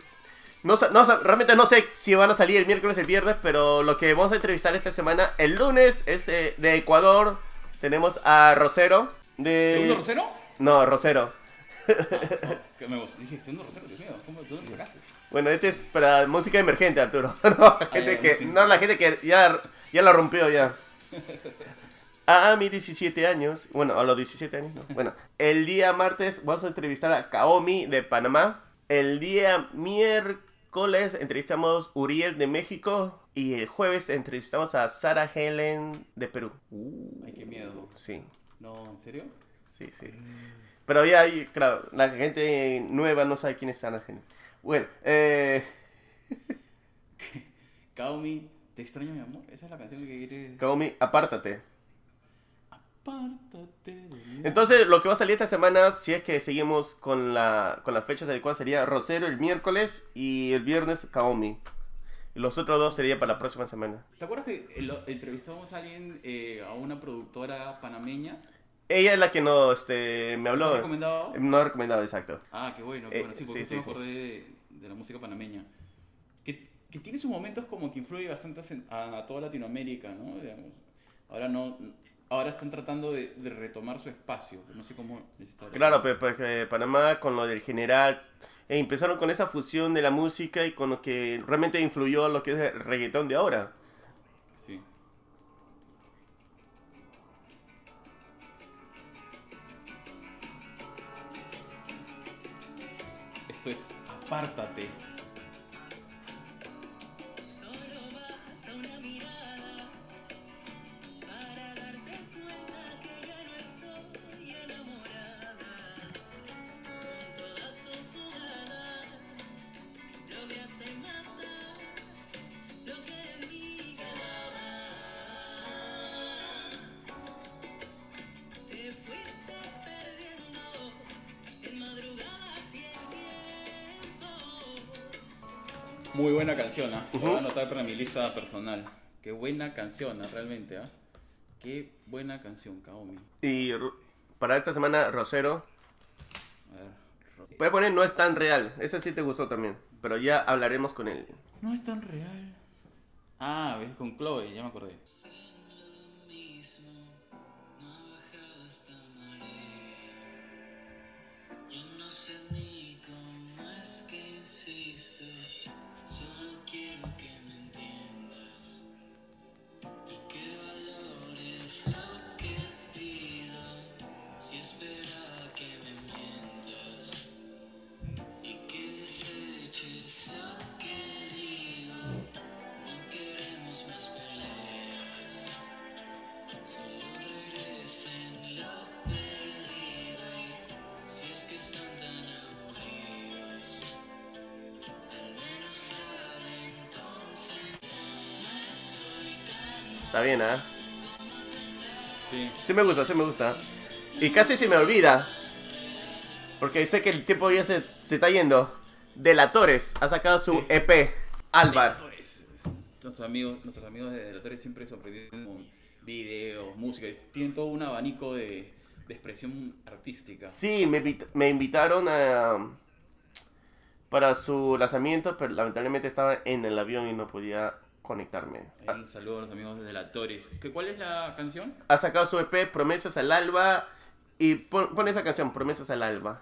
no, no realmente no sé si van a salir el miércoles o el viernes, pero lo que vamos a entrevistar esta semana, el lunes, es eh, de Ecuador. Tenemos a Rosero. De... ¿Segundo Rosero? No, Rosero. No, que me emocioné. Dije, segundo Rosero, Dios mío, ¿cómo, ¿dónde lo sacaste? Bueno, este es para música emergente, Arturo. no, la gente que, sí. no, la gente que ya, ya la rompió ya. A mis 17 años, bueno, a los 17 años, no. Bueno, el día martes vamos a entrevistar a Kaomi de Panamá. El día miércoles entrevistamos a Uriel de México. Y el jueves entrevistamos a Sara Helen de Perú. Uh, Ay, qué miedo. sí, No, ¿en serio? sí, sí. Pero ya, hay- claro, la gente nueva no sabe quién es Sara Helen. Bueno, eh... Kaomi, te extraño mi amor. Esa es la canción que quiere. Kaomi, apártate. Entonces, lo que va a salir esta semana, si es que seguimos con, la, con las fechas adecuadas, sería Rosero el miércoles y el viernes Kaomi. Y los otros dos serían para la próxima semana. ¿Te acuerdas que el- entrevistamos a alguien, eh, a una productora panameña? Ella es la que no, este, me ¿Te habló. ha recomendado? No ha recomendado, exacto. Ah, qué bueno, qué Eh, bueno. Sí, sí, porque sí, me sí. acordé de, de la música panameña. Que, que tiene sus momentos como que influye bastante a, a toda Latinoamérica, ¿no? Digamos. Ahora no... Ahora están tratando de, de retomar su espacio. No sé cómo les está Claro, pero porque Panamá con lo del general eh, empezaron con esa fusión de la música y con lo que realmente influyó lo que es el reggaetón de ahora. Sí. Esto es Apártate. Canción, ¿ah? Lo voy a anotar para mi lista personal. Qué buena canción, ¿ah? realmente, ¿ah? Qué buena canción, Kaomi. Y para esta semana, Rosero. A ver. Voy a poner No es tan real. Ese sí te gustó también. Pero ya hablaremos con él. No es tan real. Ah, ves con Chloe, ya me acordé. Está bien, ¿ah? Sí. Sí me gusta, sí me gusta. Y casi se me olvida. Porque sé que el tiempo ya se, se está yendo. Delatores ha sacado su Sí. EP. Álvar. Delatores. Nuestros amigos, nuestros amigos de Delatores siempre sorprenden con videos, música, tienen todo un abanico de, de expresión artística. Sí, me, me invitaron a, para su lanzamiento, pero lamentablemente estaba en el avión y no podía conectarme. Eh, Un saludo a los amigos de la Torres. ¿Qué, ¿Cuál es la canción? Ha sacado su EP Promesas al Alba y pon, pon esa canción, Promesas al Alba.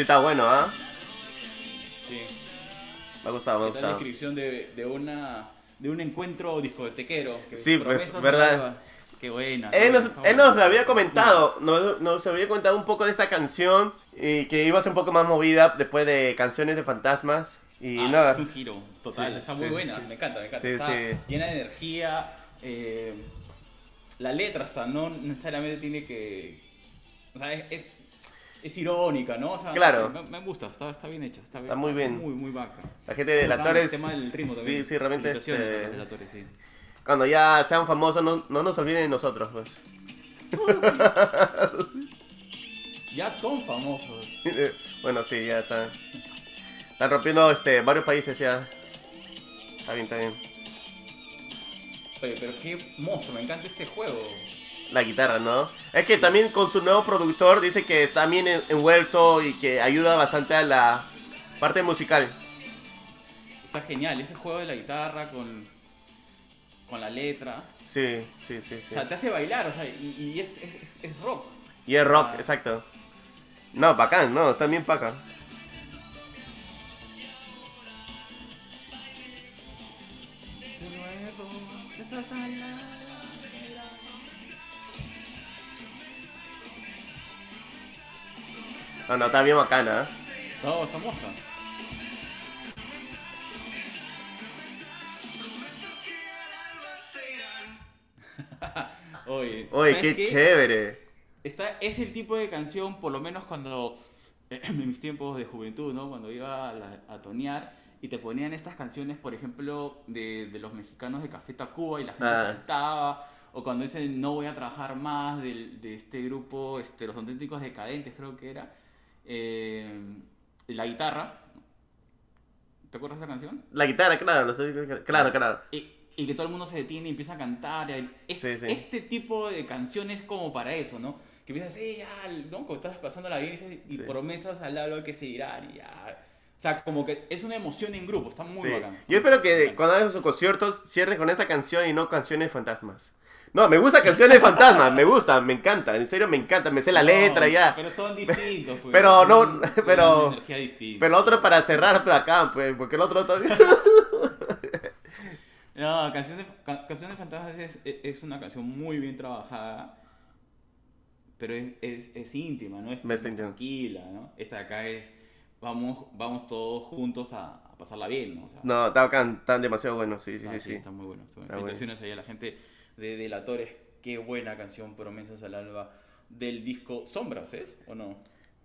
Sí, está bueno, ¿ah? Sí. Me ha gustado, me ha Está la gustado. descripción de, de, una, de un encuentro discotequero. que Sí, pues, verdad. Qué buena. Él nos, él nos había comentado, nos, nos había comentado un poco de esta canción y que iba a ser un poco más movida después de canciones de fantasmas. Y Ah, nada, Es un giro total, Sí, está muy sí. buena, me encanta, me encanta. Sí, está sí. llena de energía. eh, la letra hasta no necesariamente tiene que. O sea, es, es, es irónica, ¿no? O sea, Claro. Me, me gusta, está, está bien hecha. Está, Está muy bien. Muy, muy vaca. la gente de la El Torres, tema del ritmo también. sí, sí, realmente este, de sí. cuando ya sean famosos no, no nos olviden de nosotros, pues. Ya son famosos. bueno, sí, ya está. Están rompiendo este, varios países ya. Está bien, está bien. Oye, pero qué monstruo, me encanta este juego. La guitarra, ¿no? Es que también con su nuevo productor dice que está bien en- envuelto y que ayuda bastante a la parte musical. Está genial, ese juego de la guitarra con, con la letra. Sí, sí, sí, O sí. sea, te hace bailar, o sea, y, y es, es, es- es rock. Y es rock, Ah. exacto. No, bacán, no, también bacán. No, no, está bien bacana. No, está moja. Oye, Oye, ¿sabes qué chévere. Esta es el tipo de canción, por lo menos cuando, en mis tiempos de juventud, ¿no? Cuando iba a, la- a tonear y te ponían estas canciones, por ejemplo, de, de los mexicanos de Café Tacuba y la gente Ah. saltaba. O cuando dicen no voy a trabajar más del- de este grupo, este, los auténticos decadentes creo que era. Eh, la guitarra. ¿Te acuerdas de esa canción? La guitarra, claro, lo estoy- claro, claro. Y, y que todo el mundo se detiene y empieza a cantar. Es, Sí, sí. Este tipo de canciones como para eso, ¿no? Que empiezas, eh, ya, ¿no? Como estás pasando la vida y, Sí. promesas al lado que se dirán y ya. O sea, como que es una emoción en grupo, está muy Sí. bacán. Yo espero que cuando hagan sus conciertos cierren con esta canción y no canciones fantasmas. No, me gusta canciones fantasmas, me gusta, me encanta, en serio me encanta, me sé la No, letra ya. Pero son distintos, pues. Pero no, pero- una energía distinta. Pero otro para cerrar pero acá, pues, porque el otro todavía... No, Canción de, Ca- Canción de Fantasmas es, es- una canción muy bien trabajada, pero es, es, es íntima, ¿no? Es Me tranquila, ¿no? Esta de acá es, vamos, vamos todos juntos a, a pasarla bien, ¿no? O sea, No, están demasiado buenos, sí, sí, ah, sí. sí, está muy bueno. Está bueno. Bueno. Felicitaciones ahí a la gente de Delatores, qué buena canción, Promesas al Alba, del disco Sombras, ¿es? ¿O no?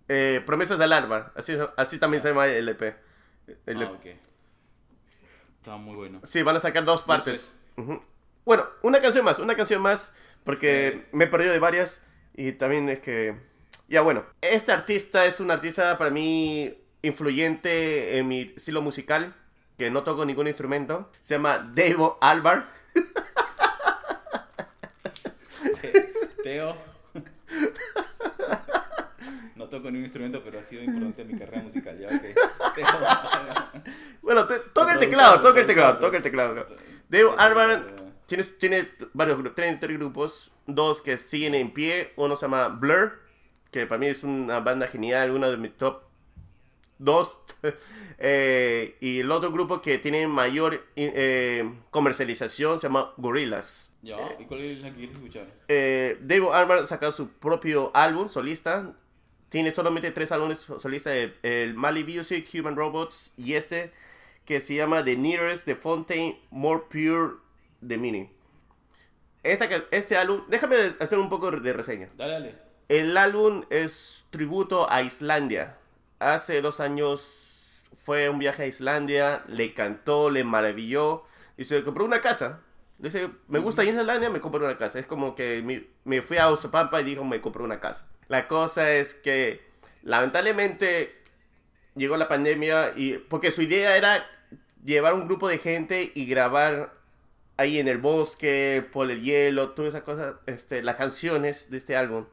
Eh, Promesas del Alba, así, así también se llama el EP. El ah, EP. ok. Está muy bueno. Sí, van a sacar dos partes. Bueno, una canción más, una canción más, porque me he perdido de varias y también es que... Ya bueno, este artista es un artista para mí influyente en mi estilo musical, que no toco ningún instrumento. Se llama Dave Alvar. Teo. No toco ningún instrumento, pero ha sido importante en mi carrera musical. Ya. Bueno, te- toca el teclado, toca el teclado, toca el teclado. Dave tiene, tiene varios grupos, tiene tres grupos, dos que siguen en pie, uno se llama Blur, que para mí es una banda genial, una de mis top dos. Eh, y el otro grupo que tiene mayor eh, comercialización se llama Gorillaz. ¿Ya? ¿Y cuál es la que quieres escuchar? Eh, David Armar sacó su propio álbum solista. Tiene solamente tres álbumes solistas: el, Mali Music, Human Robots y este que se llama The Nearest, The Fontaine, More Pure, The Mini. Esta, este álbum, déjame hacer un poco de reseña. Dale, dale. El álbum es tributo a Islandia. Hace dos años fue un viaje a Islandia, le cantó, le maravilló y se compró una casa. Dice, me gusta Islandia, me compré una casa. Es como que me, me fui a Oxapampa y dijo, me compré una casa. La cosa es que, lamentablemente, llegó la pandemia y porque su idea era llevar un grupo de gente y grabar ahí en el bosque, por el hielo, todas esas cosas, este, las canciones de este álbum.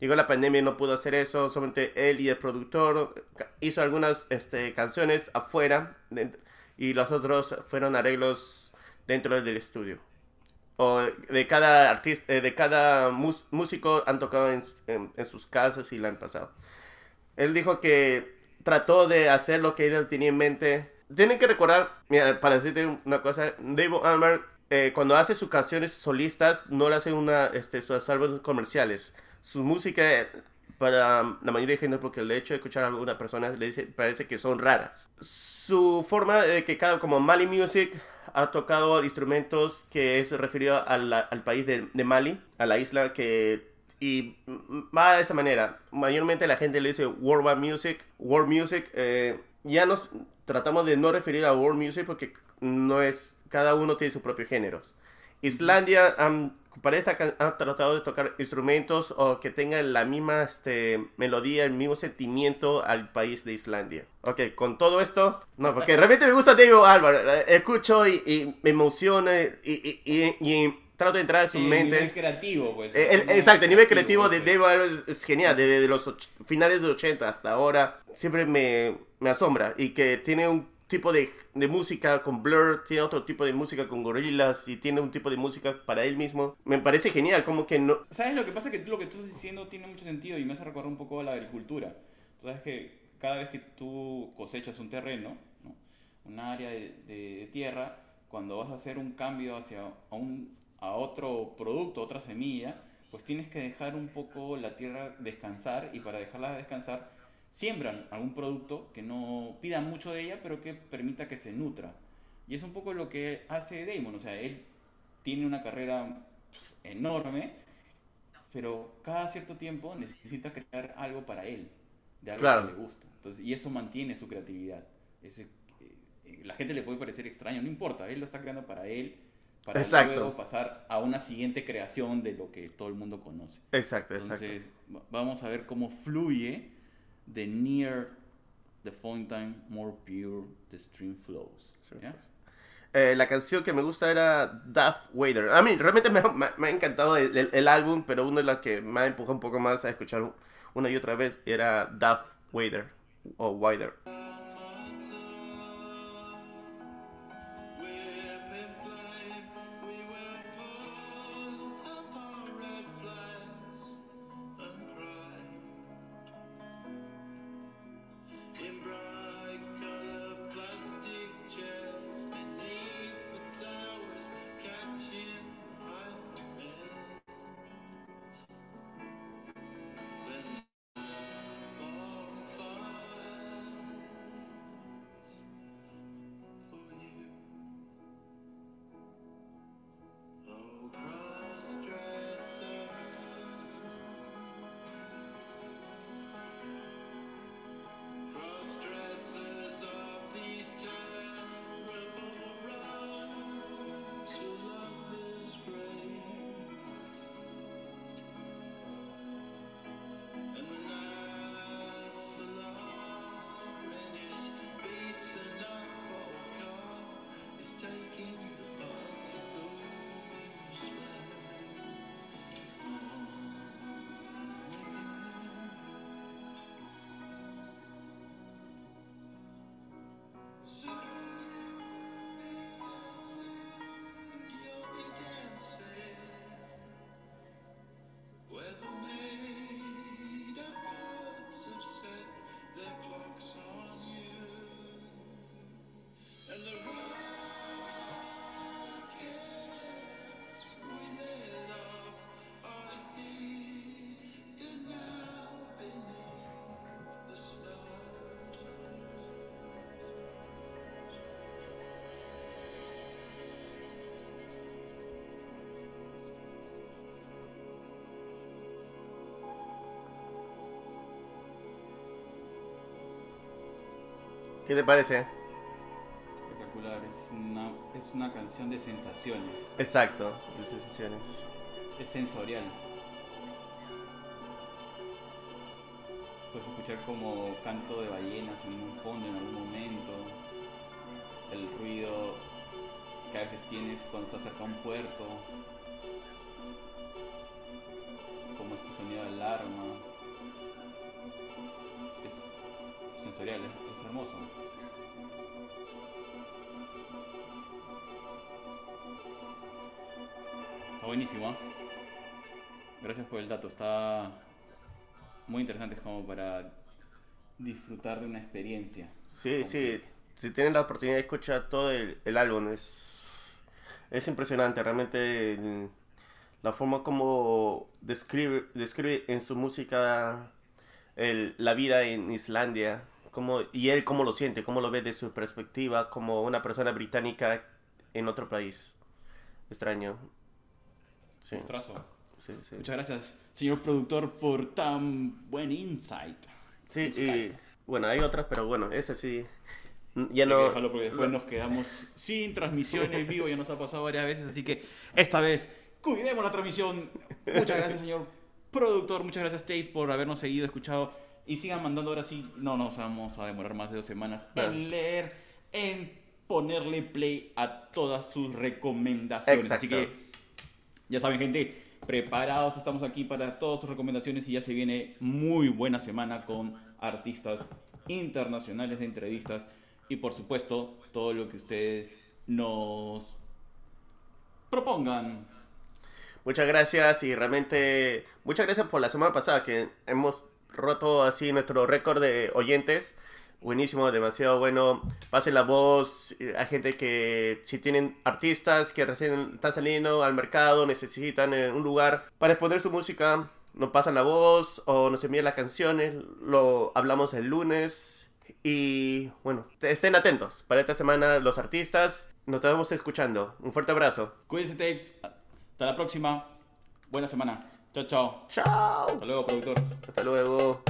Llegó la pandemia y no pudo hacer eso, solamente él y el productor hizo algunas este, canciones afuera y los otros fueron arreglos dentro del estudio. O de cada artista, eh, de cada músico han tocado en, en- en sus casas y la han pasado. Él dijo que trató de hacer lo que él tenía en mente. Tienen que recordar, mira, para decirte una cosa, David Almer, eh, cuando hace sus canciones solistas, no le hace una, este, sus álbumes comerciales. Su música, para la mayoría de gente, porque el hecho de escuchar a alguna persona le dice, parece que son raras. Su forma de que cada, como Mali Music, ha tocado instrumentos que es referido a la- al país de, de Mali, a la isla que y va de esa manera. Mayormente la gente le dice world music, world music. eh, ya nos tratamos de no referir a world music porque no es cada uno tiene su propio género. Islandia am, para esta can- ha tratado de tocar instrumentos o que tengan la misma este, melodía, el mismo sentimiento al país de Islandia. Ok, con todo esto, no, porque realmente me gusta David Álvaro. Escucho y, y me emociona y, y- y- trato de entrar en su Sí, mente. nivel creativo, pues. Eh, el- Nivel exacto, el nivel creativo de ese. Dave es, es genial, desde de los och- finales de 80 hasta ahora, siempre me, me asombra y que tiene un tipo de, de música con Blur, tiene otro tipo de música con Gorillaz y tiene un tipo de música para él mismo. Me parece genial, como que no... ¿Sabes lo que pasa? Que lo que tú estás diciendo tiene mucho sentido y me hace recordar un poco a la agricultura. Sabes que cada vez que tú cosechas un terreno, ¿no? un área de, de- de tierra, cuando vas a hacer un cambio hacia a, un, a otro producto, otra semilla, pues tienes que dejar un poco la tierra descansar y para dejarla descansar siembran algún producto que no pida mucho de ella, pero que permita que se nutra. Y es un poco lo que hace Damon, o sea, él tiene una carrera enorme, pero cada cierto tiempo necesita crear algo para él, de algo Claro. que le gusta. Entonces, y eso mantiene su creatividad. Ese, eh, la gente le puede parecer extraño, no importa, él lo está creando para él, para Exacto. luego pasar a una siguiente creación de lo que todo el mundo conoce. Exacto. Entonces, va- vamos a ver cómo fluye the near the fountain, more pure the stream flows. Sí. Eh, la canción que me gusta era Daft Wader. A mí realmente me, ha- me- me ha encantado el, el- el álbum, pero una de las que me ha empujado un poco más a escuchar una y otra vez era Daft Wader o Wider. ¿Qué te parece? Espectacular, es una, es una canción de sensaciones, Exacto, de sensaciones. es sensorial. Puedes escuchar como canto de ballenas en un fondo en algún momento, el ruido que a veces tienes cuando estás cerca de un puerto, sensorial, es, es hermoso. Está buenísimo. ¿ah? Gracias por el dato. Está muy interesante como para disfrutar de una experiencia. Sí, sí. Si tienen la oportunidad de escuchar todo el, el álbum, es, es impresionante. Realmente el- la forma como describe, describe en su música el- la vida en Islandia. Cómo, y él cómo lo siente, cómo lo ve de su perspectiva como una persona británica en otro país. Extraño. Sí, sí, sí. Muchas gracias, señor productor, por tan buen insight. Sí, y bueno, hay otras, pero bueno, ese sí. Ya no. que dejarlo porque después nos quedamos sin transmisión en vivo, ya nos ha pasado varias veces, así que esta vez cuidemos la transmisión. Muchas gracias, señor productor, muchas gracias, Tate, por habernos seguido, escuchado y sigan mandando ahora sí. No nos vamos a demorar más de dos semanas Claro. en leer, en ponerle play a todas sus recomendaciones. Así que ya saben, gente, preparados estamos aquí para todas sus recomendaciones y ya se viene muy buena semana con artistas internacionales de entrevistas y por supuesto todo lo que ustedes nos propongan. Muchas gracias y realmente muchas gracias por la semana pasada que hemos roto así nuestro récord de oyentes. Buenísimo, demasiado bueno. Pasen la voz eh, a gente que si tienen artistas que recién están saliendo al mercado, necesitan eh, un lugar para exponer su música, nos pasan la voz o nos envían las canciones, lo hablamos el lunes. Y bueno, estén atentos. Para esta semana los artistas nos estamos escuchando. Un fuerte abrazo. Cuídense, tapes. Hasta la próxima. Buena semana. Chao, chao. Chao. Hasta luego, productor. Hasta luego.